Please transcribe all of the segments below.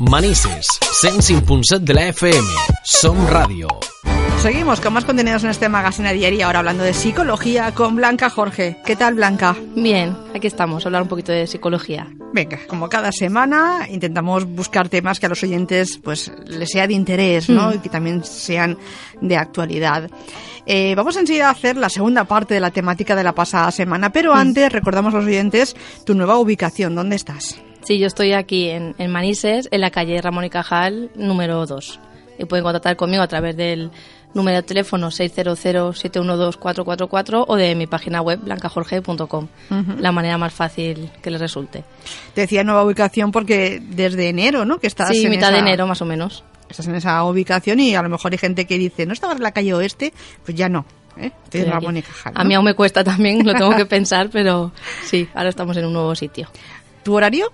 Manises, 105.7 de la FM. Som Radio. Seguimos con más contenidos en este magazine diario, ahora hablando de psicología con Blanca Jorge. ¿Qué tal, Blanca? Bien, aquí estamos, a hablar un poquito de psicología. Venga, como cada semana intentamos buscar temas que a los oyentes pues les sea de interés, ¿no? Mm. Y que también sean de actualidad. Eh, vamos enseguida a hacer la segunda parte de la temática de la pasada semana, pero antes recordamos a los oyentes tu nueva ubicación. ¿Dónde estás? Sí, yo estoy aquí en, en Manises, en la calle Ramón y Cajal, número 2. Y pueden contactar conmigo a través del número de teléfono 600-712-444 o de mi página web blancajorge.com. La manera más fácil que les resulte. Te decía nueva ubicación porque desde enero, ¿no? Que estás Sí, en mitad esa- de enero más o menos. Estás en esa ubicación y a lo mejor hay gente que dice, ¿no estabas en la calle oeste? Pues ya no. ¿eh? Estoy en. Ramón y Cajal. A mí aún me cuesta también, lo tengo que pensar, pero sí, ahora estamos en un nuevo sitio. ¿Tu horario?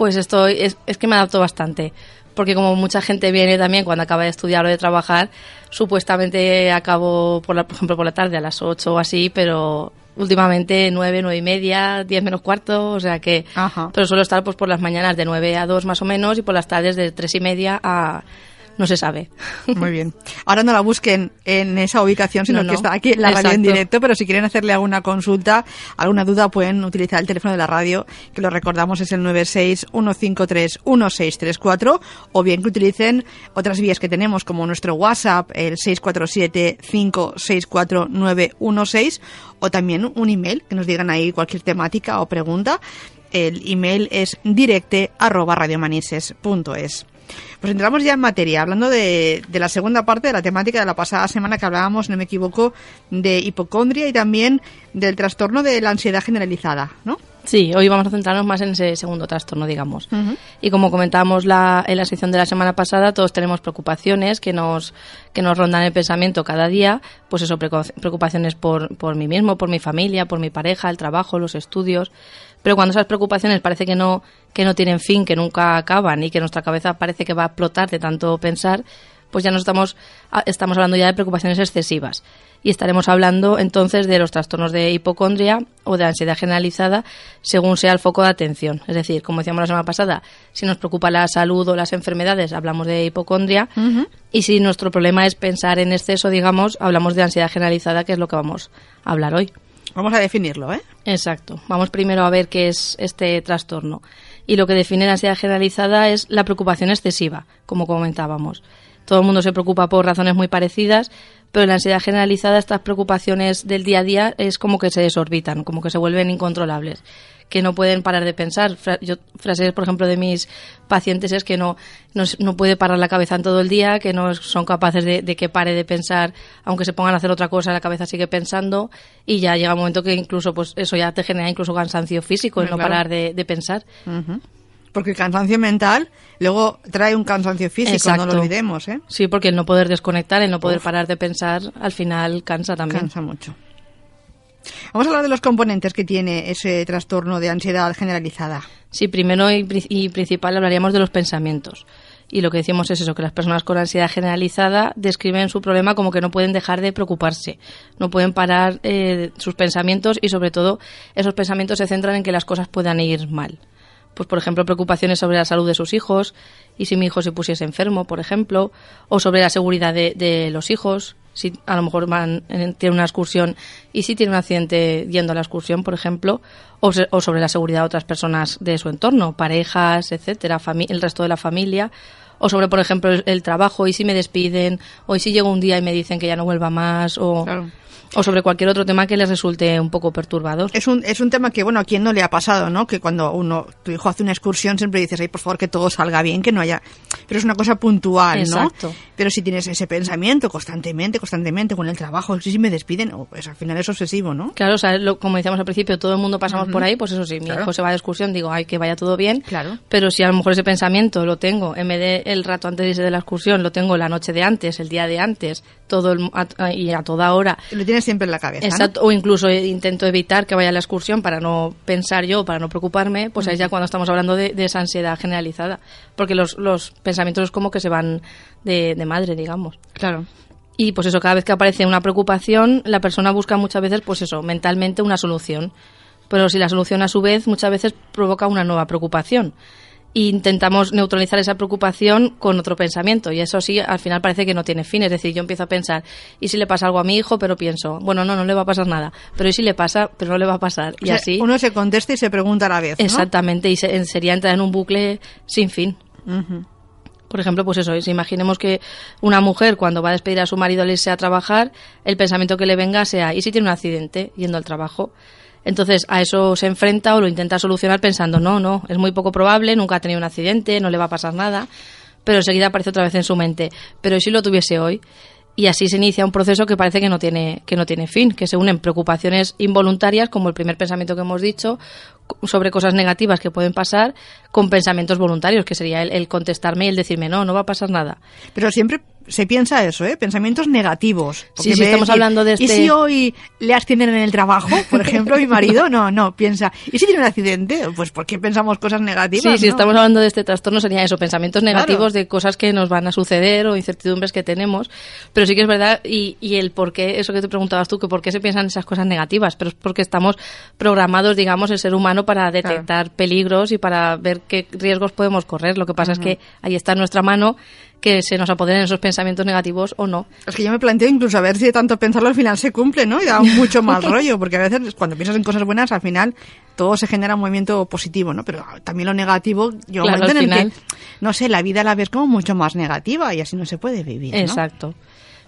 Pues estoy, es, es que me adapto bastante. Porque como mucha gente viene también cuando acaba de estudiar o de trabajar, supuestamente acabo, por, la, por ejemplo, por la tarde a las 8 o así, pero últimamente 9, 9 y media, 10 menos cuarto, o sea que... Ajá. Pero suelo estar pues por las mañanas de 9 a 2 más o menos y por las tardes de 3 y media a... no se sabe. Muy bien. Ahora no la busquen en esa ubicación, sino No, que está aquí en la radio en directo, pero si quieren hacerle alguna consulta, alguna duda, pueden utilizar el teléfono de la radio, que lo recordamos es el 96-153-1634, o bien que utilicen otras vías que tenemos, como nuestro WhatsApp, el 647-564-916, o también un email, que nos digan ahí cualquier temática o pregunta. El email es directe arroba radiomanises.es. Pues entramos ya en materia, hablando de, de la segunda parte de la temática de la pasada semana que hablábamos, no me equivoco, de hipocondria y también del trastorno de la ansiedad generalizada, ¿no? Sí, hoy vamos a centrarnos más en ese segundo trastorno, digamos. Y como comentábamos la, en la sección de la semana pasada, todos tenemos preocupaciones que nos, que nos rondan el pensamiento cada día, pues eso, preocupaciones por, por mí mismo, por mi familia, por mi pareja, el trabajo, los estudios. Pero cuando esas preocupaciones parece que no, que no tienen fin, que nunca acaban y que nuestra cabeza parece que va a explotar de tanto pensar, pues ya nos estamos, estamos hablando ya de preocupaciones excesivas. Y estaremos hablando entonces de los trastornos de hipocondria o de ansiedad generalizada según sea el foco de atención. Es decir, como decíamos la semana pasada, si nos preocupa la salud o las enfermedades, hablamos de hipocondria. Y si nuestro problema es pensar en exceso, digamos, hablamos de ansiedad generalizada, que es lo que vamos a hablar hoy. Vamos a definirlo, ¿eh? Exacto. Vamos primero a ver qué es este trastorno. Y lo que define la ansiedad generalizada es la preocupación excesiva, como comentábamos. Todo el mundo se preocupa por razones muy parecidas, pero en la ansiedad generalizada estas preocupaciones del día a día es como que se desorbitan, como que se vuelven incontrolables, que no pueden parar de pensar. Fra- yo, frases, por ejemplo, de mis pacientes es que no, no, no puede parar la cabeza en todo el día, que no son capaces de, de que pare de pensar, aunque se pongan a hacer otra cosa, la cabeza sigue pensando y ya llega un momento que incluso pues eso ya te genera incluso cansancio físico, el no Claro. parar de, de pensar. Ujú. Porque el cansancio mental luego trae un cansancio físico, no lo Exacto. olvidemos, ¿eh? Sí, porque el no poder desconectar, el no poder Uf. parar de pensar, al final cansa también. Cansa mucho. Vamos a hablar de los componentes que tiene ese trastorno de ansiedad generalizada. Sí, primero y, pri- y principal hablaríamos de los pensamientos. Y lo que decimos es eso, que las personas con ansiedad generalizada describen su problema como que no pueden dejar de preocuparse, no pueden parar eh, sus pensamientos y sobre todo esos pensamientos se centran en que las cosas puedan ir mal. Pues por ejemplo preocupaciones sobre la salud de sus hijos y si mi hijo se pusiese enfermo, por ejemplo, o sobre la seguridad de, de los hijos, si a lo mejor van, en- tiene una excursión y si tiene un accidente yendo a la excursión, por ejemplo, o, sobre la seguridad de otras personas de su entorno, parejas, etcétera, el resto de la familia, o sobre, por ejemplo, el, el trabajo y si me despiden, o y si llego un día y me dicen que ya no vuelva más, o, Claro. O sobre cualquier otro tema que les resulte un poco perturbador. Es un, es un tema que, bueno, a quién no le ha pasado, ¿no? Que cuando uno, tu hijo hace una excursión siempre dices, ay, por favor, que todo salga bien, que no haya... Pero es una cosa puntual, ¿no? Exacto. Pero si tienes ese pensamiento constantemente, constantemente, con el trabajo, si me despiden, oh, pues al final es obsesivo, ¿no? Claro, o sea, lo- como decíamos al principio, todo el mundo pasamos por ahí, pues eso sí, mi Claro. hijo se va de excursión, digo, ay, que vaya todo bien. Claro. Pero si a lo mejor ese pensamiento lo tengo, en vez de el rato antes de irse de la excursión, lo tengo la noche de antes, el día de antes, todo el, a- y a toda hora. Lo tienes siempre en la cabeza, ¿no? Exacto, o incluso intento evitar que vaya a la excursión para no pensar yo, para no preocuparme, pues ahí ya cuando estamos hablando de, de esa ansiedad generalizada. Porque los, los pensamientos es como que se van de, de madre, digamos. Claro. Y pues eso, cada vez que aparece una preocupación, la persona busca muchas veces, pues eso, mentalmente una solución. Pero si la solución a su vez muchas veces provoca una nueva preocupación. E intentamos neutralizar esa preocupación con otro pensamiento. Y eso sí al final parece que no tiene fin. Es decir yo empiezo a pensar y si le pasa algo a mi hijo pero pienso bueno no no le va a pasar nada. Pero y si le pasa pero no le va a pasar. Y así uno se contesta y se pregunta a la vez ¿no? exactamente y sería entrar en un bucle sin fin. Por ejemplo, pues eso, si imaginemos que una mujer cuando va a despedir a su marido al irse a trabajar, el pensamiento que le venga sea, ¿y si tiene un accidente yendo al trabajo? Entonces a eso se enfrenta o lo intenta solucionar pensando, no, no, es muy poco probable, nunca ha tenido un accidente, no le va a pasar nada, pero enseguida aparece otra vez en su mente, pero si lo tuviese hoy? Y así se inicia un proceso que parece que no tiene, que no tiene fin, que se unen preocupaciones involuntarias, como el primer pensamiento que hemos dicho, sobre cosas negativas que pueden pasar, con pensamientos voluntarios, que sería el, el contestarme y el decirme, no, no va a pasar nada. Pero siempre se piensa eso, ¿eh? Pensamientos negativos. Sí, sí, estamos hablando de este... ¿Y si hoy le ascienden en el trabajo? Por ejemplo, mi marido, no, no, piensa. ¿Y si tiene un accidente? Pues ¿por qué pensamos cosas negativas? Sí, si estamos hablando de este trastorno sería eso, pensamientos negativos de cosas que nos van a suceder o incertidumbres que tenemos. Pero sí que es verdad, y, y el por qué, eso que te preguntabas tú, que por qué se piensan esas cosas negativas, pero es porque estamos programados, digamos, el ser humano para detectar peligros y para ver qué riesgos podemos correr. Lo que pasa es que ahí está nuestra mano que se nos apoderen esos pensamientos negativos o no. Es que yo me planteo incluso a ver si de tanto pensarlo al final se cumple, ¿no? Y da mucho más rollo, porque a veces cuando piensas en cosas buenas, al final todo se genera un movimiento positivo, ¿no? Pero también lo negativo, yo claro, en el final... que, no sé, la vida la ves como mucho más negativa y así no se puede vivir, ¿no? Exacto.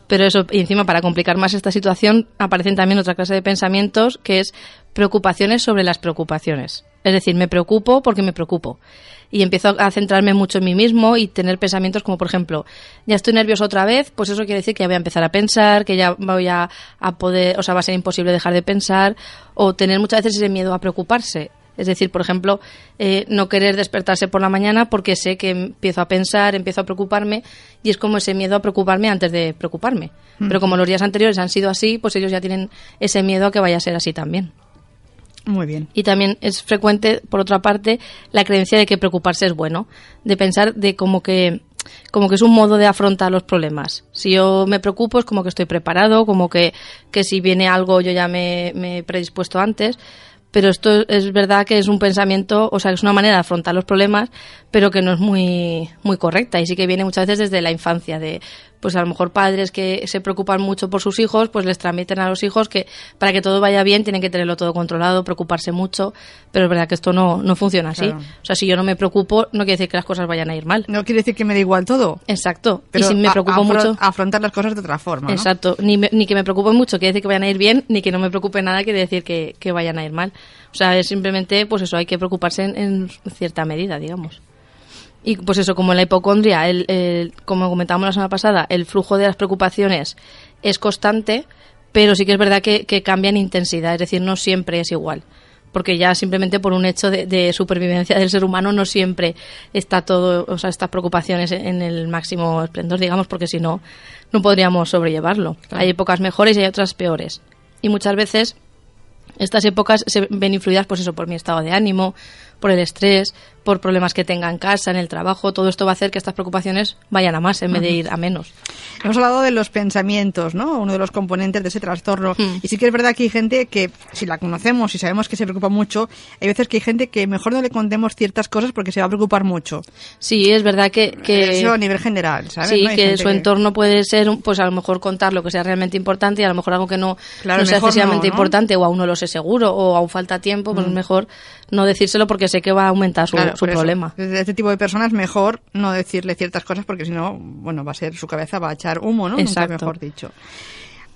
Pero eso, y encima para complicar más esta situación, aparecen también otra clase de pensamientos que es preocupaciones sobre las preocupaciones. Es decir, me preocupo porque me preocupo. Y empiezo a centrarme mucho en mí mismo y tener pensamientos como, por ejemplo, ya estoy nervioso otra vez, pues eso quiere decir que ya voy a empezar a pensar, que ya voy a, a poder, o sea, va a ser imposible dejar de pensar, o tener muchas veces ese miedo a preocuparse. Es decir, por ejemplo, eh, no querer despertarse por la mañana porque sé que empiezo a pensar, empiezo a preocuparme y es como ese miedo a preocuparme antes de preocuparme. Mm. Pero como los días anteriores han sido así, pues ellos ya tienen ese miedo a que vaya a ser así también. Muy bien. Y también es frecuente, por otra parte, la creencia de que preocuparse es bueno, de pensar de como que como que es un modo de afrontar los problemas. Si yo me preocupo es como que estoy preparado, como que, que si viene algo yo ya me, me he predispuesto antes pero esto es verdad que es un pensamiento, o sea, es una manera de afrontar los problemas, pero que no es muy, muy correcta y sí que viene muchas veces desde la infancia, de pues a lo mejor padres que se preocupan mucho por sus hijos, pues les transmiten a los hijos que para que todo vaya bien tienen que tenerlo todo controlado, preocuparse mucho, pero es verdad que esto no, no funciona así. Claro. O sea, si yo no me preocupo, no quiere decir que las cosas vayan a ir mal. No quiere decir que me da igual todo. Exacto. Pero y si me preocupo afro- mucho... afrontar las cosas de otra forma, ¿no? Exacto, ni, me- ni que me preocupe mucho quiere decir que vayan a ir bien, ni que no me preocupe nada quiere decir que, que vayan a ir mal. O sea, es simplemente, pues eso, hay que preocuparse en, en cierta medida, digamos. Y pues eso, como en la hipocondria, el, el- como comentábamos la semana pasada, el flujo de las preocupaciones es constante, pero sí que es verdad que, que cambia en intensidad, es decir, no siempre es igual. Porque ya simplemente por un hecho de, de supervivencia del ser humano no siempre está todo, o sea, estas preocupaciones en, en el máximo esplendor, digamos, porque si no, no podríamos sobrellevarlo. Hay épocas mejores y hay otras peores. Y muchas veces estas épocas se ven influidas pues eso por mi estado de ánimo, por el estrés, por problemas que tenga en casa, en el trabajo, todo esto va a hacer que estas preocupaciones vayan a más en vez de ir a menos. Hemos hablado de los pensamientos, ¿no? Uno de los componentes de ese trastorno. Hmm. Y sí que es verdad que hay gente que, si la conocemos y sabemos que se preocupa mucho, hay veces que hay gente que mejor no le contemos ciertas cosas porque se va a preocupar mucho. Sí, es verdad que, que Eso a nivel general, ¿sabes? sí, ¿no? Que su entorno puede ser, pues a lo mejor contar lo que sea realmente importante y a lo mejor algo que no, Claro, no sea excesivamente no, importante o aún no lo sé seguro o aún falta tiempo, pues es mejor no decírselo porque sé que va a aumentar su, Claro, su por eso, problema. Este tipo de personas mejor no decirle ciertas cosas porque si no, bueno, va a ser su cabeza va a echar humo, ¿no? Nunca Exacto. mejor dicho.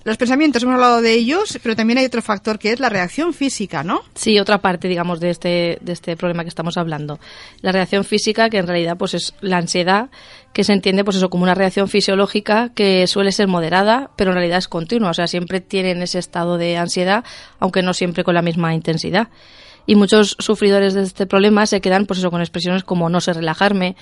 Los pensamientos, hemos hablado de ellos, pero también hay otro factor que es la reacción física, ¿no? Sí, otra parte, digamos, de este, de este problema que estamos hablando. La reacción física, que en realidad pues es la ansiedad, que se entiende pues eso como una reacción fisiológica que suele ser moderada, pero en realidad es continua. O sea, siempre tienen ese estado de ansiedad, aunque no siempre con la misma intensidad. Y muchos sufridores de este problema se quedan pues eso con expresiones como no sé relajarme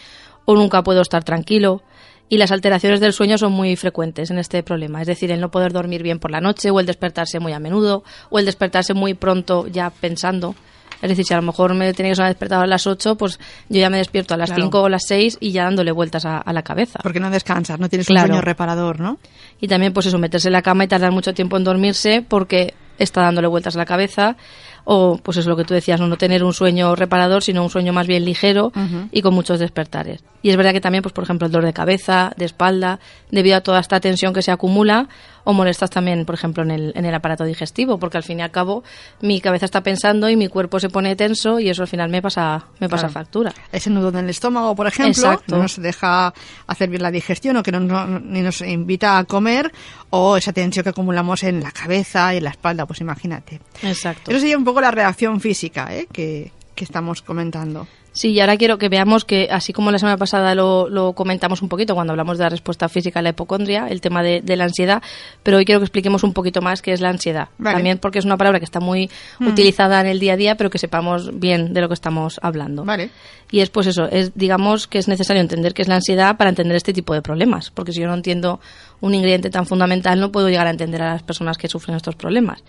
o nunca puedo estar tranquilo. Y las alteraciones del sueño son muy frecuentes en este problema, es decir, el no poder dormir bien por la noche o el despertarse muy a menudo o el despertarse muy pronto ya pensando. Es decir, si a lo mejor me tenía que sonar despertado a las 8, pues yo ya me despierto a las Claro. 5 o las 6 y ya dándole vueltas a, a la cabeza. Porque no descansas, no tienes Claro. un sueño reparador, ¿no? Y también, pues eso, meterse en la cama y tardar mucho tiempo en dormirse porque está dándole vueltas a la cabeza o pues es lo que tú decías, no, tener un sueño reparador, sino un sueño más bien ligero y con muchos despertares. Y es verdad que también, pues por ejemplo, el dolor de cabeza, de espalda, debido a toda esta tensión que se acumula, o molestas también, por ejemplo, en el, en el aparato digestivo, porque al fin y al cabo mi cabeza está pensando y mi cuerpo se pone tenso y eso al final me pasa, me pasa factura. Ese nudo en el estómago, por ejemplo, no nos deja hacer bien la digestión o que no, ni nos invita a comer, o esa tensión que acumulamos en la cabeza y en la espalda, pues imagínate. Exacto. Eso sería un poco la reacción física ¿eh? que, que estamos comentando. Sí, y ahora quiero que veamos que, así como la semana pasada lo, comentamos un poquito cuando hablamos de la respuesta física a la hipocondria, el tema de, la ansiedad, pero hoy quiero que expliquemos un poquito más qué es la ansiedad. También porque es una palabra que está muy hmm. utilizada en el día a día, pero que sepamos bien de lo que estamos hablando. Vale. Y es pues eso, es, digamos que es necesario entender qué es la ansiedad para entender este tipo de problemas, porque si yo no entiendo un ingrediente tan fundamental, no puedo llegar a entender a las personas que sufren estos problemas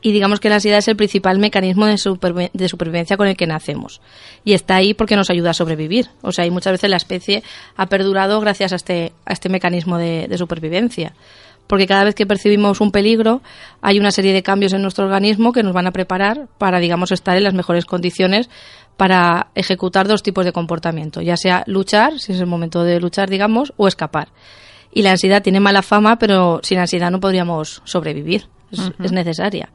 y digamos que la ansiedad es el principal mecanismo de, supervivencia con el que nacemos. Y está ahí porque nos ayuda a sobrevivir. O sea, y muchas veces la especie ha perdurado gracias a este, a este mecanismo de, supervivencia. Porque cada vez que percibimos un peligro, hay una serie de cambios en nuestro organismo que nos van a preparar para, digamos, estar en las mejores condiciones para ejecutar dos tipos de comportamiento, ya sea luchar, si es el momento de luchar, digamos, o escapar. Y la ansiedad tiene mala fama, pero sin ansiedad no podríamos sobrevivir. es necesaria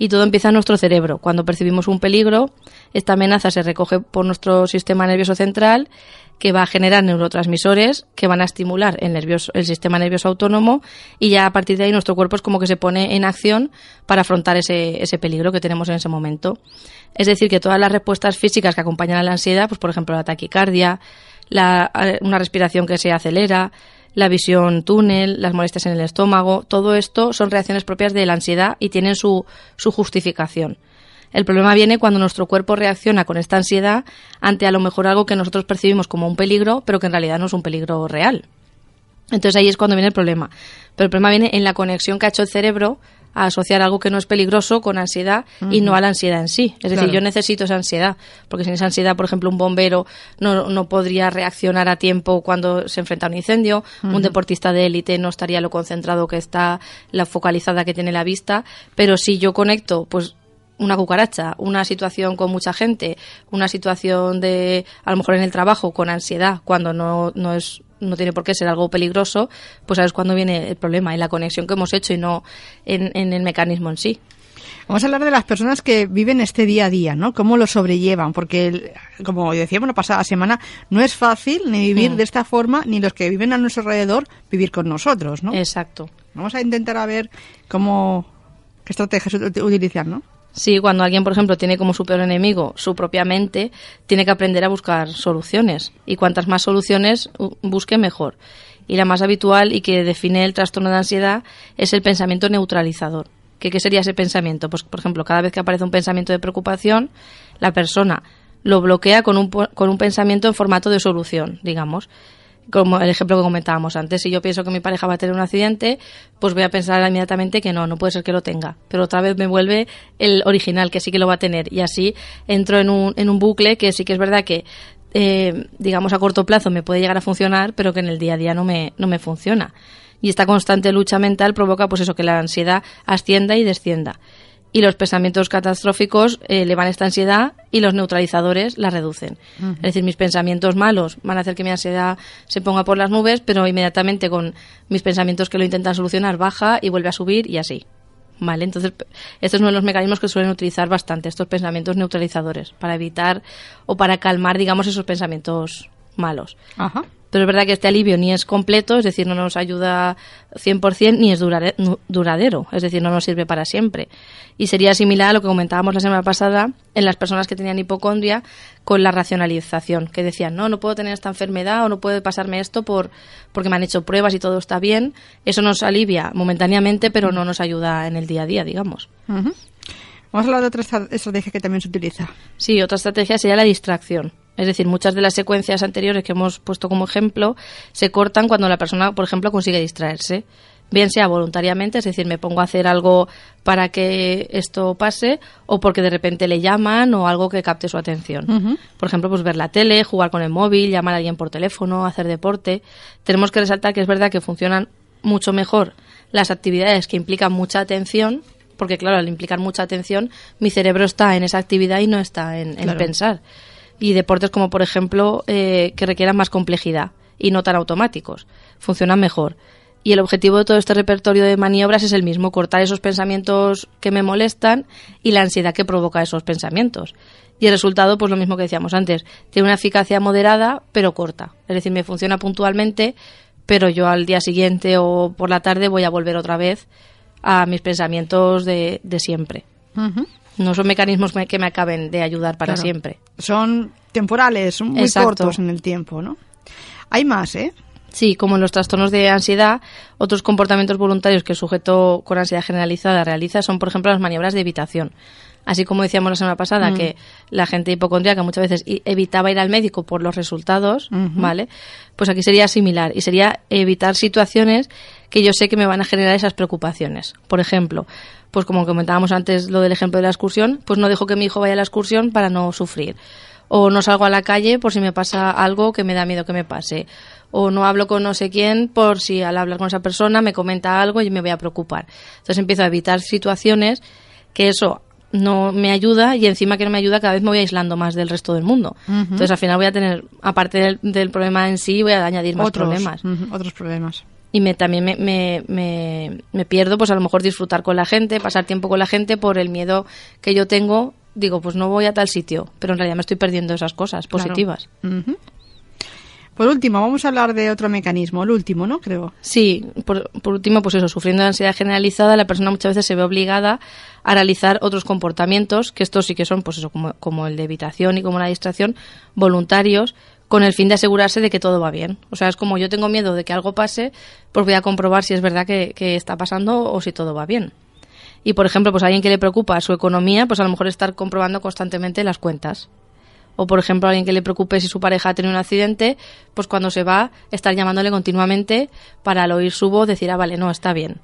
y todo empieza en nuestro cerebro. Cuando percibimos un peligro, esta amenaza se recoge por nuestro sistema nervioso central que va a generar neurotransmisores que van a estimular el, nervioso, el sistema nervioso autónomo y ya a partir de ahí nuestro cuerpo es como que se pone en acción para afrontar ese, ese peligro que tenemos en ese momento. Es decir, que todas las respuestas físicas que acompañan a la ansiedad, pues por ejemplo la taquicardia, la, una respiración que se acelera, la visión túnel, las molestias en el estómago, todo esto son reacciones propias de la ansiedad y tienen su, su justificación. El problema viene cuando nuestro cuerpo reacciona con esta ansiedad ante a lo mejor algo que nosotros percibimos como un peligro, pero que en realidad no es un peligro real. Entonces ahí es cuando viene el problema. Pero el problema viene en la conexión que ha hecho el cerebro a asociar algo que no es peligroso con ansiedad y no a la ansiedad en sí. Es decir, yo necesito esa ansiedad, porque sin esa ansiedad, por ejemplo, un bombero no, no podría reaccionar a tiempo cuando se enfrenta a un incendio, un deportista de élite no estaría lo concentrado que está, la focalizada que tiene la vista, pero si yo conecto, pues una cucaracha, una situación con mucha gente, una situación de, a lo mejor en el trabajo, con ansiedad, cuando no, no es no tiene por qué ser algo peligroso, pues sabes cuándo viene el problema, en la conexión que hemos hecho y no en, el mecanismo en sí. Vamos a hablar de las personas que viven este día a día, ¿no? Cómo lo sobrellevan, porque, como decíamos la pasada semana, no es fácil ni vivir mm. de esta forma, ni los que viven a nuestro alrededor vivir con nosotros, ¿no? Exacto. Vamos a intentar a ver cómo, qué estrategias utilizar, ¿no? Sí, cuando alguien, por ejemplo, tiene como su peor enemigo su propia mente, tiene que aprender a buscar soluciones. Y cuantas más soluciones busque, mejor. Y la más habitual y que define el trastorno de ansiedad es el pensamiento neutralizador. ¿Qué, qué sería ese pensamiento? Pues, por ejemplo, cada vez que aparece un pensamiento de preocupación, la persona lo bloquea con un, con un pensamiento en formato de solución, digamos como el ejemplo que comentábamos antes, si yo pienso que mi pareja va a tener un accidente, pues voy a pensar inmediatamente que no, no puede ser que lo tenga. Pero otra vez me vuelve el original, que sí que lo va a tener. Y así entro en un, en un bucle que sí que es verdad que, eh, digamos, a corto plazo me puede llegar a funcionar, pero que en el día a día no me, no me funciona. Y esta constante lucha mental provoca, pues eso, que la ansiedad ascienda y descienda y los pensamientos catastróficos eh, elevan esta ansiedad y los neutralizadores la reducen. Es decir, mis pensamientos malos van a hacer que mi ansiedad se ponga por las nubes, pero inmediatamente con mis pensamientos que lo intentan solucionar baja y vuelve a subir y así. Vale, entonces estos son uno de los mecanismos que suelen utilizar bastante estos pensamientos neutralizadores para evitar o para calmar, digamos, esos pensamientos malos. Ajá. Pero es verdad que este alivio ni es completo, es decir, no nos ayuda 100% ni es duradero, es decir, no nos sirve para siempre. Y sería similar a lo que comentábamos la semana pasada en las personas que tenían hipocondria con la racionalización, que decían, no, no puedo tener esta enfermedad o no puede pasarme esto por, porque me han hecho pruebas y todo está bien. Eso nos alivia momentáneamente, pero no nos ayuda en el día a día, digamos. Vamos a hablar de otra estrategia que también se utiliza. Sí, otra estrategia sería la distracción. Es decir, muchas de las secuencias anteriores que hemos puesto como ejemplo se cortan cuando la persona, por ejemplo, consigue distraerse. Bien sea voluntariamente, es decir, me pongo a hacer algo para que esto pase, o porque de repente le llaman o algo que capte su atención. Por ejemplo, pues ver la tele, jugar con el móvil, llamar a alguien por teléfono, hacer deporte. Tenemos que resaltar que es verdad que funcionan mucho mejor las actividades que implican mucha atención porque claro, al implicar mucha atención, mi cerebro está en esa actividad y no está en, en Claro. pensar. Y deportes como, por ejemplo, eh, que requieran más complejidad y no tan automáticos, funcionan mejor. Y el objetivo de todo este repertorio de maniobras es el mismo, cortar esos pensamientos que me molestan y la ansiedad que provoca esos pensamientos. Y el resultado, pues lo mismo que decíamos antes, tiene una eficacia moderada, pero corta. Es decir, me funciona puntualmente, pero yo al día siguiente o por la tarde voy a volver otra vez a mis pensamientos de, siempre. Ujú. No son mecanismos me- que me acaben de ayudar para Claro. siempre. Son temporales, son muy Exacto. cortos en el tiempo, ¿no? Hay más, ¿eh? Sí, como en los trastornos de ansiedad, otros comportamientos voluntarios que el sujeto con ansiedad generalizada realiza son, por ejemplo, las maniobras de evitación. Así como decíamos la semana pasada que la gente hipocondríaca muchas veces evitaba ir al médico por los resultados, ¿vale? Pues aquí sería similar y sería evitar situaciones que yo sé que me van a generar esas preocupaciones. Por ejemplo, pues como comentábamos antes lo del ejemplo de la excursión, pues no dejo que mi hijo vaya a la excursión para no sufrir o no salgo a la calle por si me pasa algo que me da miedo que me pase, o no hablo con no sé quién por si al hablar con esa persona me comenta algo y me voy a preocupar. Entonces empiezo a evitar situaciones que eso no me ayuda y encima que no me ayuda cada vez me voy aislando más del resto del mundo. Entonces al final voy a tener, aparte del, del problema en sí, voy a añadir más otros, problemas otros problemas. Y me también me, me, me, me pierdo pues a lo mejor disfrutar con la gente pasar tiempo con la gente por el miedo que yo tengo digo pues no voy a tal sitio pero en realidad me estoy perdiendo esas cosas Claro. positivas. Por último, vamos a hablar de otro mecanismo, el último, ¿no? Creo. sí por, por último pues eso sufriendo de ansiedad generalizada la persona muchas veces se ve obligada a realizar otros comportamientos que estos sí que son pues eso como, como el de evitación y como la distracción voluntarios con el fin de asegurarse de que todo va bien. O sea, es como yo tengo miedo de que algo pase, pues voy a comprobar si es verdad que, que está pasando o si todo va bien. Y, por ejemplo, pues a alguien que le preocupa su economía, pues a lo mejor estar comprobando constantemente las cuentas. O, por ejemplo, a alguien que le preocupe si su pareja ha tenido un accidente, pues cuando se va, estar llamándole continuamente para al oír su voz decir, ah, vale, no, está bien.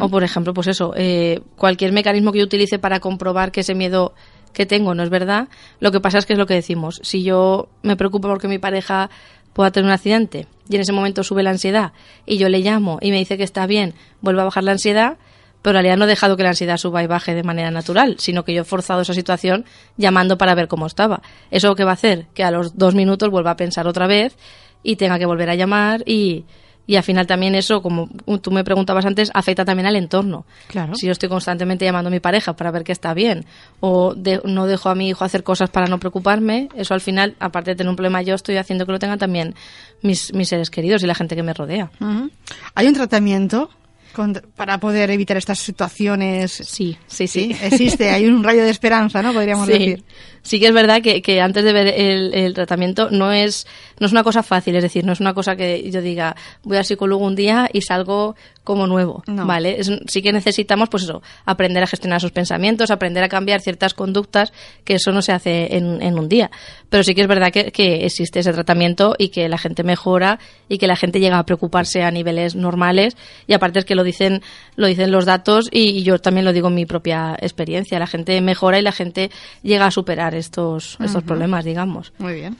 O, por ejemplo, pues eso, eh, cualquier mecanismo que yo utilice para comprobar que ese miedo que tengo no es verdad, lo que pasa es que es lo que decimos. Si yo me preocupo porque mi pareja pueda tener un accidente y en ese momento sube la ansiedad y yo le llamo y me dice que está bien, vuelve a bajar la ansiedad, pero en realidad no he dejado que la ansiedad suba y baje de manera natural, sino que yo he forzado esa situación llamando para ver cómo estaba. ¿Eso qué va a hacer? Que a los dos minutos vuelva a pensar otra vez y tenga que volver a llamar y, y al final también eso, como tú me preguntabas antes, afecta también al entorno. Claro. Si yo estoy constantemente llamando a mi pareja para ver que está bien o de- no dejo a mi hijo hacer cosas para no preocuparme, eso al final, aparte de tener un problema yo, estoy haciendo que lo tengan también mis, mis seres queridos y la gente que me rodea. ¿Hay un tratamiento con- para poder evitar estas situaciones? Sí, sí, sí. Existe, hay un rayo de esperanza, ¿no? Podríamos Sí. decir. Sí que es verdad que, que antes de ver el, el tratamiento no es, no es una cosa fácil, es decir, no es una cosa que yo diga voy al psicólogo un día y salgo como nuevo, No. ¿vale? Es sí que necesitamos, pues eso, aprender a gestionar esos pensamientos, aprender a cambiar ciertas conductas, que eso no se hace en, en un día. Pero sí que es verdad que, que existe ese tratamiento y que la gente mejora y que la gente llega a preocuparse a niveles normales y aparte es que lo dicen, lo dicen los datos y, y yo también lo digo en mi propia experiencia. La gente mejora y la gente llega a superar estos, estos problemas, digamos. Muy bien.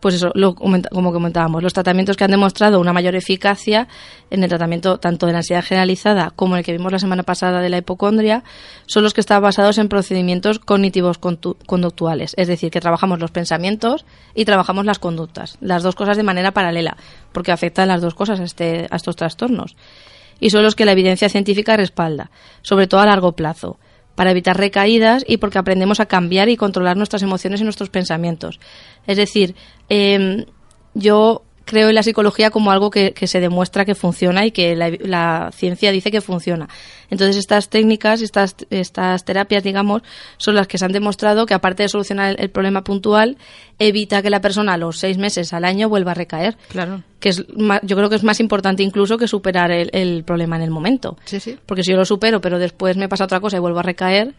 Pues eso, lo como comentábamos, los tratamientos que han demostrado una mayor eficacia en el tratamiento tanto de la ansiedad generalizada como el que vimos la semana pasada de la hipocondria son los que están basados en procedimientos cognitivos conductuales, es decir, que trabajamos los pensamientos y trabajamos las conductas, las dos cosas de manera paralela, porque afectan las dos cosas a, este, a estos trastornos. Y son los que la evidencia científica respalda, sobre todo a largo plazo para evitar recaídas y porque aprendemos a cambiar y controlar nuestras emociones y nuestros pensamientos. Es decir, em, yo creo en la psicología como algo que, que se demuestra que funciona y que la, la ciencia dice que funciona. Entonces estas técnicas, estas, estas terapias, digamos, son las que se han demostrado que aparte de solucionar el, el problema puntual, evita que la persona a los seis meses al año vuelva a recaer. Claro. Que es ma- yo creo que es más importante incluso que superar el, el problema en el momento. Sí, sí. Porque si yo lo supero, pero después me pasa otra cosa y vuelvo a recaer,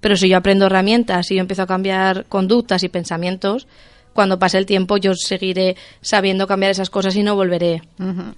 pero si yo aprendo herramientas y yo empiezo a cambiar conductas y pensamientos, cuando pase el tiempo yo seguiré sabiendo cambiar esas cosas y no volveré.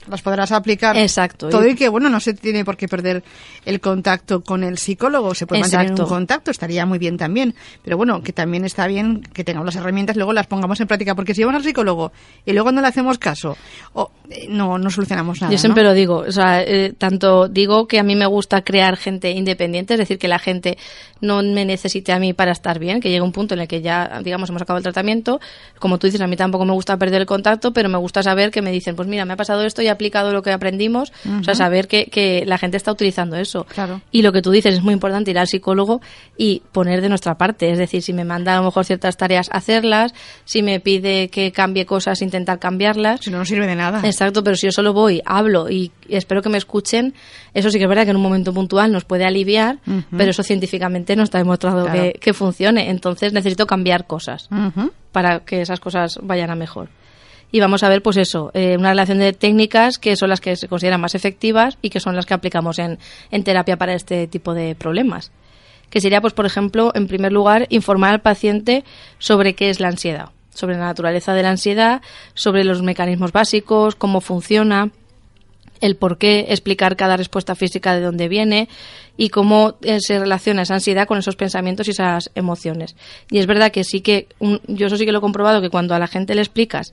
Las podrás aplicar. Exacto. Todo y que, bueno, no se tiene por qué perder el contacto con el psicólogo. Se puede mantener Exacto. un contacto, estaría muy bien también. Pero bueno, que también está bien que tengamos las herramientas, luego las pongamos en práctica. Porque si vamos al psicólogo y luego no le hacemos caso, o eh, no, no solucionamos nada. Yo siempre ¿no? lo digo, o sea, eh, tanto digo que a mí me gusta crear gente independiente, es decir, que la gente no me necesite a mí para estar bien, que llegue un punto en el que ya, digamos, hemos acabado el tratamiento. Como tú dices, a mí tampoco me gusta perder el contacto, pero me gusta saber que me dicen, pues mira, me ha pasado esto y he aplicado lo que aprendimos, o sea, saber que, que la gente está utilizando eso. Claro. Y lo que tú dices es muy importante ir al psicólogo y poner de nuestra parte, es decir, si me manda a lo mejor ciertas tareas, hacerlas, si me pide que cambie cosas, intentar cambiarlas. Si no, no sirve de nada. Exacto, pero si yo solo voy, hablo y espero que me escuchen, eso sí que es verdad que en un momento puntual nos puede aliviar, pero eso científicamente no está demostrado Claro. que, que funcione. Entonces necesito cambiar cosas Ujú. Para que esas cosas vayan a mejor. Y vamos a ver, pues eso, eh, una relación de técnicas que son las que se consideran más efectivas y que son las que aplicamos en, en terapia para este tipo de problemas. Que sería, pues, por ejemplo, en primer lugar, informar al paciente sobre qué es la ansiedad, sobre la naturaleza de la ansiedad, sobre los mecanismos básicos, cómo funciona, el por qué, explicar cada respuesta física de dónde viene y cómo eh, se relaciona esa ansiedad con esos pensamientos y esas emociones. Y es verdad que sí que, un- yo eso sí que lo he comprobado, que cuando a la gente le explicas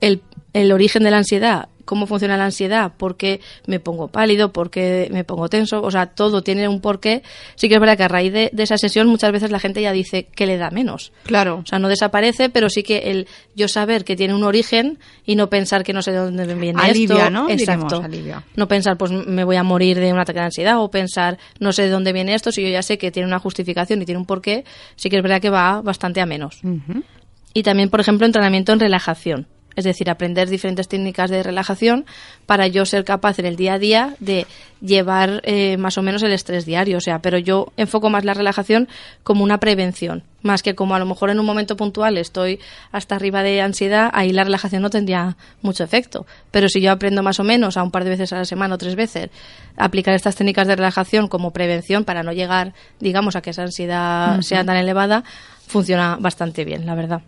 el, el origen de la ansiedad, cómo funciona la ansiedad, por qué me pongo pálido, por qué me pongo tenso, o sea, todo tiene un porqué. Sí que es verdad que a raíz de, de esa sesión muchas veces la gente ya dice que le da menos. Claro. O sea, no desaparece, pero sí que el yo saber que tiene un origen y no pensar que no sé de dónde viene Alivia, esto. ¿no? Exacto. Diremos. No pensar, pues me voy a morir de un ataque de ansiedad o pensar, no sé de dónde viene esto, si yo ya sé que tiene una justificación y tiene un porqué, sí que es verdad que va bastante a menos. Y también, por ejemplo, entrenamiento en relajación. Es decir, aprender diferentes técnicas de relajación para yo ser capaz en el día a día de llevar eh, más o menos el estrés diario. O sea, pero yo enfoco más la relajación como una prevención, más que como a lo mejor en un momento puntual estoy hasta arriba de ansiedad, ahí la relajación no tendría mucho efecto. Pero si yo aprendo más o menos a un par de veces a la semana o tres veces aplicar estas técnicas de relajación como prevención para no llegar, digamos, a que esa ansiedad sea tan elevada, funciona bastante bien, la verdad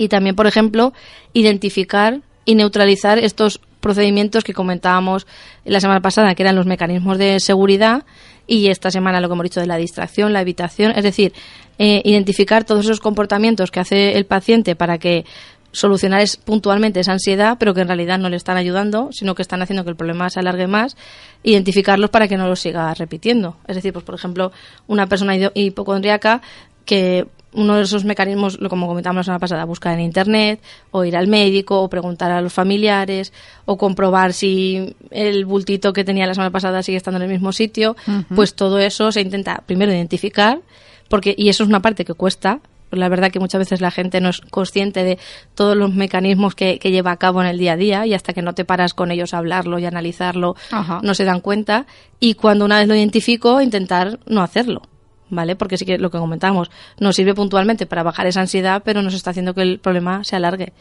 y también, por ejemplo, identificar y neutralizar estos procedimientos que comentábamos la semana pasada, que eran los mecanismos de seguridad, y esta semana lo que hemos dicho de la distracción, la evitación, es decir, eh, identificar todos esos comportamientos que hace el paciente para que solucionar es, puntualmente esa ansiedad, pero que en realidad no le están ayudando, sino que están haciendo que el problema se alargue más, identificarlos para que no lo siga repitiendo. Es decir, pues por ejemplo, una persona hipocondríaca que uno de esos mecanismos, lo como comentamos la semana pasada, buscar en internet, o ir al médico, o preguntar a los familiares, o comprobar si el bultito que tenía la semana pasada sigue estando en el mismo sitio, pues todo eso se intenta primero identificar, porque, y eso es una parte que cuesta, la verdad que muchas veces la gente no es consciente de todos los mecanismos que, que lleva a cabo en el día a día y hasta que no te paras con ellos a hablarlo y analizarlo Ajá. no se dan cuenta y cuando una vez lo identifico intentar no hacerlo. ¿Vale? Porque sí que lo que comentamos nos sirve puntualmente para bajar esa ansiedad, pero nos está haciendo que el problema se alargue.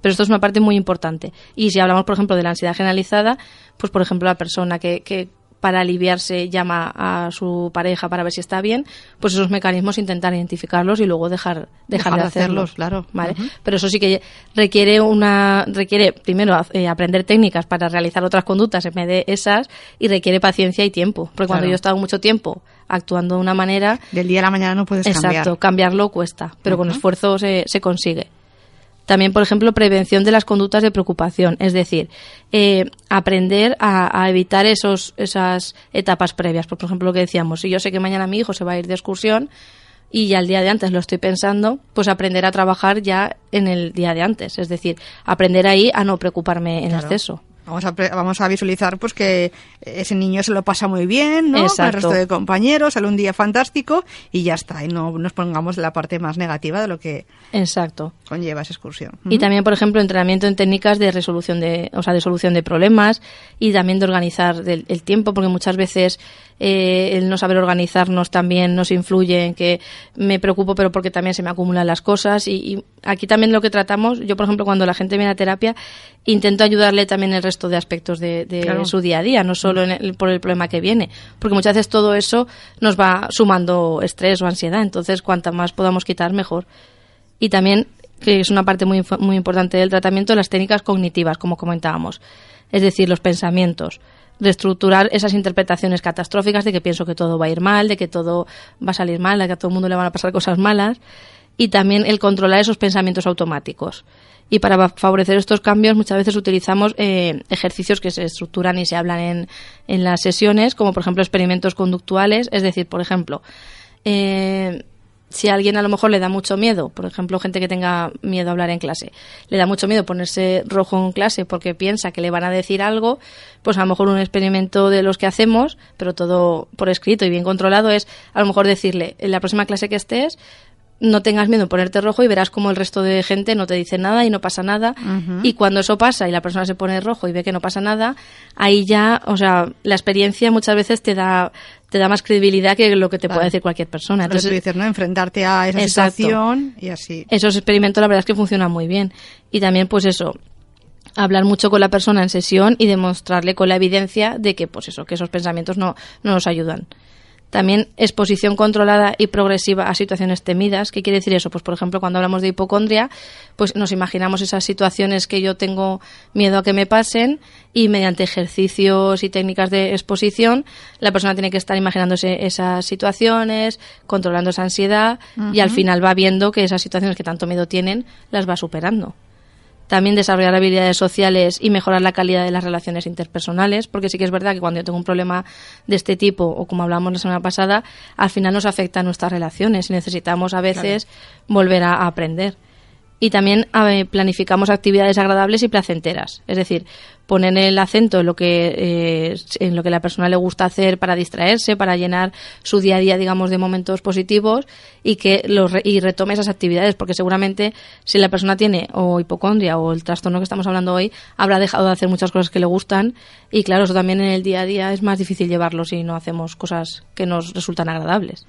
Pero esto es una parte muy importante. Y si hablamos, por ejemplo, de la ansiedad generalizada, pues, por ejemplo, la persona que, que para aliviarse llama a su pareja para ver si está bien, pues esos mecanismos intentar identificarlos y luego dejar, dejar, Dejar de hacerlos, hacerlos. claro. ¿Vale? Pero eso sí que requiere una requiere primero eh, aprender técnicas para realizar otras conductas en vez de esas y requiere paciencia y tiempo. Porque cuando yo he estado mucho tiempo actuando de una manera, Del día a la mañana no puedes exacto, cambiar. cambiarlo cuesta, pero con esfuerzo se, se consigue. También, por ejemplo, prevención de las conductas de preocupación, es decir, eh, aprender a, a evitar esos, esas etapas previas. Por ejemplo, lo que decíamos, si yo sé que mañana mi hijo se va a ir de excursión y ya el día de antes lo estoy pensando, pues aprender a trabajar ya en el día de antes, es decir, aprender ahí a no preocuparme en Claro. exceso. Vamos a, vamos a visualizar pues que ese niño se lo pasa muy bien, ¿no? Con el resto de compañeros, sale un día fantástico y ya está. Y no nos pongamos la parte más negativa de lo que Exacto. conlleva esa excursión. Y también, por ejemplo, entrenamiento en técnicas de resolución de, o sea, de solución de problemas y también de organizar del- el tiempo, porque muchas veces eh, el no saber organizarnos también nos influye en que me preocupo, pero porque también se me acumulan las cosas. Y, y aquí también lo que tratamos, yo, por ejemplo, cuando la gente viene a terapia, intento ayudarle también el resto de aspectos de, de Claro. su día a día, no solo en el- por el problema que viene, porque muchas veces todo eso nos va sumando estrés o ansiedad. Entonces, cuanta más podamos quitar, mejor. Y también, que es una parte muy, muy importante del tratamiento, las técnicas cognitivas, como comentábamos. Es decir, los pensamientos. Reestructurar esas interpretaciones catastróficas de que pienso que todo va a ir mal, de que todo va a salir mal, de que a todo el mundo le van a pasar cosas malas. Y también el controlar esos pensamientos automáticos. Y para favorecer estos cambios muchas veces utilizamos eh, ejercicios que se estructuran y se hablan en, en las sesiones, como por ejemplo experimentos conductuales, es decir, por ejemplo, eh, si a alguien a lo mejor le da mucho miedo, por ejemplo, gente que tenga miedo a hablar en clase, le da mucho miedo ponerse rojo en clase porque piensa que le van a decir algo, pues a lo mejor un experimento de los que hacemos, pero todo por escrito y bien controlado, es a lo mejor decirle, en la próxima clase que estés, no tengas miedo en ponerte rojo y verás como el resto de gente no te dice nada y no pasa nada. Y cuando eso pasa y la persona se pone rojo y ve que no pasa nada, ahí ya, o sea, la experiencia muchas veces te da te da más credibilidad que lo que te puede decir cualquier persona. Entonces, decir, ¿no? Enfrentarte a esa situación y así. Esos experimentos la verdad es que funcionan muy bien. Y también, pues eso, hablar mucho con la persona en sesión y demostrarle con la evidencia de que, pues eso, que esos pensamientos no, no nos ayudan. También exposición controlada y progresiva a situaciones temidas. ¿Qué quiere decir eso? Pues, por ejemplo, cuando hablamos de hipocondria, pues nos imaginamos esas situaciones que yo tengo miedo a que me pasen y mediante ejercicios y técnicas de exposición, la persona tiene que estar imaginándose esas situaciones, controlando esa ansiedad y al final va viendo que esas situaciones que tanto miedo tienen las va superando también desarrollar habilidades sociales y mejorar la calidad de las relaciones interpersonales, porque sí que es verdad que cuando yo tengo un problema de este tipo, o como hablábamos la semana pasada, al final nos afecta a nuestras relaciones y necesitamos a veces volver a aprender y también planificamos actividades agradables y placenteras. Es decir, poner el acento en lo que eh, en lo que la persona le gusta hacer para distraerse, para llenar su día a día, digamos, de momentos positivos y que lo y retome esas actividades, porque seguramente si la persona tiene o hipocondria o el trastorno que estamos hablando hoy, habrá dejado de hacer muchas cosas que le gustan y claro, eso también en el día a día es más difícil llevarlo si no hacemos cosas que nos resultan agradables.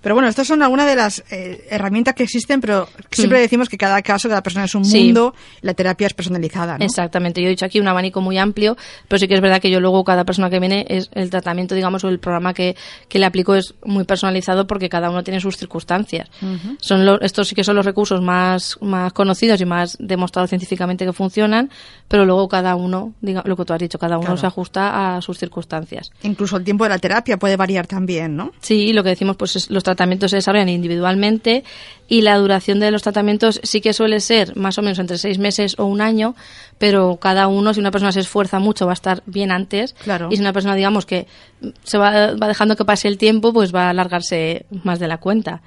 Pero bueno, estas son algunas de las eh, herramientas que existen, pero siempre mm. decimos que cada caso, cada persona es un mundo, la terapia es personalizada. ¿no? Exactamente, yo he dicho aquí un abanico muy amplio, pero sí que es verdad que yo luego cada persona que viene, es el tratamiento, digamos, o el programa que, que le aplico es muy personalizado porque cada uno tiene sus circunstancias. son estos sí que son los recursos más, más conocidos y más demostrados científicamente que funcionan, pero luego cada uno, diga, lo que tú has dicho, cada uno se ajusta a sus circunstancias. Incluso el tiempo de la terapia puede variar también, ¿no? Sí, lo que decimos, pues es, los tratamientos se desarrollan individualmente y la duración de los tratamientos sí que suele ser más o menos entre seis meses o un año, pero cada uno, si una persona se esfuerza mucho, va a estar bien antes. Claro. Y si una persona, digamos, que se va, va dejando que pase el tiempo, pues va a alargarse más de la cuenta.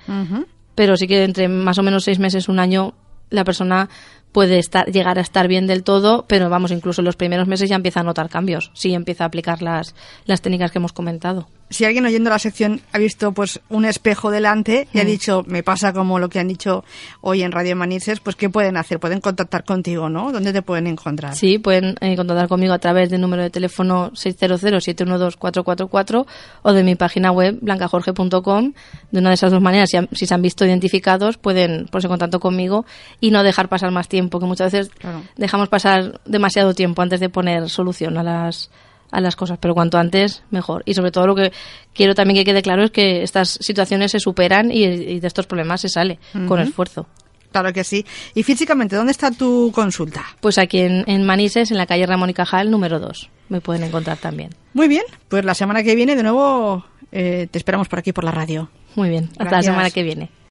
Pero sí que entre más o menos seis meses, un año, la persona puede estar, llegar a estar bien del todo, pero vamos, incluso en los primeros meses ya empieza a notar cambios, si empieza a aplicar las, las técnicas que hemos comentado si alguien oyendo la sección ha visto pues un espejo delante y ha mm. dicho, me pasa como lo que han dicho hoy en Radio Manises, pues ¿qué pueden hacer? Pueden contactar contigo, ¿no? ¿Dónde te pueden encontrar? Sí, pueden eh, contactar conmigo a través del número de teléfono 600-712-444 o de mi página web blancajorge.com. De una de esas dos maneras, si, se han visto identificados, pueden ponerse en contacto conmigo y no dejar pasar más tiempo, que muchas veces dejamos pasar demasiado tiempo antes de poner solución a las a las cosas, pero cuanto antes mejor. Y sobre todo lo que quiero también que quede claro es que estas situaciones se superan y, de estos problemas se sale con esfuerzo. Claro que sí. Y físicamente, ¿dónde está tu consulta? Pues aquí en, Manises, en la calle Ramón y Cajal, número 2. Me pueden encontrar también. Muy bien, pues la semana que viene de nuevo eh, te esperamos por aquí por la radio. Muy bien, hasta la semana que viene.